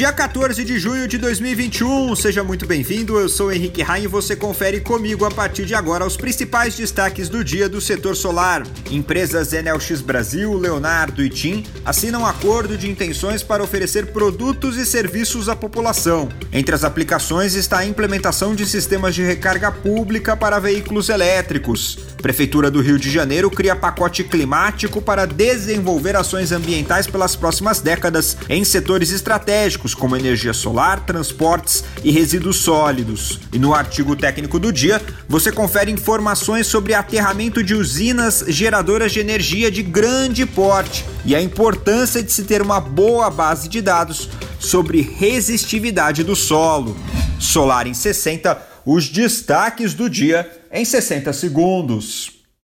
Dia 14 de junho de 2021, seja muito bem-vindo. Eu sou Henrique Rain e você confere comigo a partir de agora os principais destaques do dia do setor solar. Empresas Enel X Brasil, Leonardo e TIM assinam acordo de intenções para oferecer produtos e serviços à população. Entre as aplicações está a implementação de sistemas de recarga pública para veículos elétricos. Prefeitura do Rio de Janeiro cria pacote climático para desenvolver ações ambientais pelas próximas décadas em setores estratégicos como energia solar, transportes e resíduos sólidos. E no artigo técnico do dia, você confere informações sobre aterramento de usinas geradoras de energia de grande porte e a importância de se ter uma boa base de dados sobre resistividade do solo. Solar em 60, os destaques do dia em 60 segundos.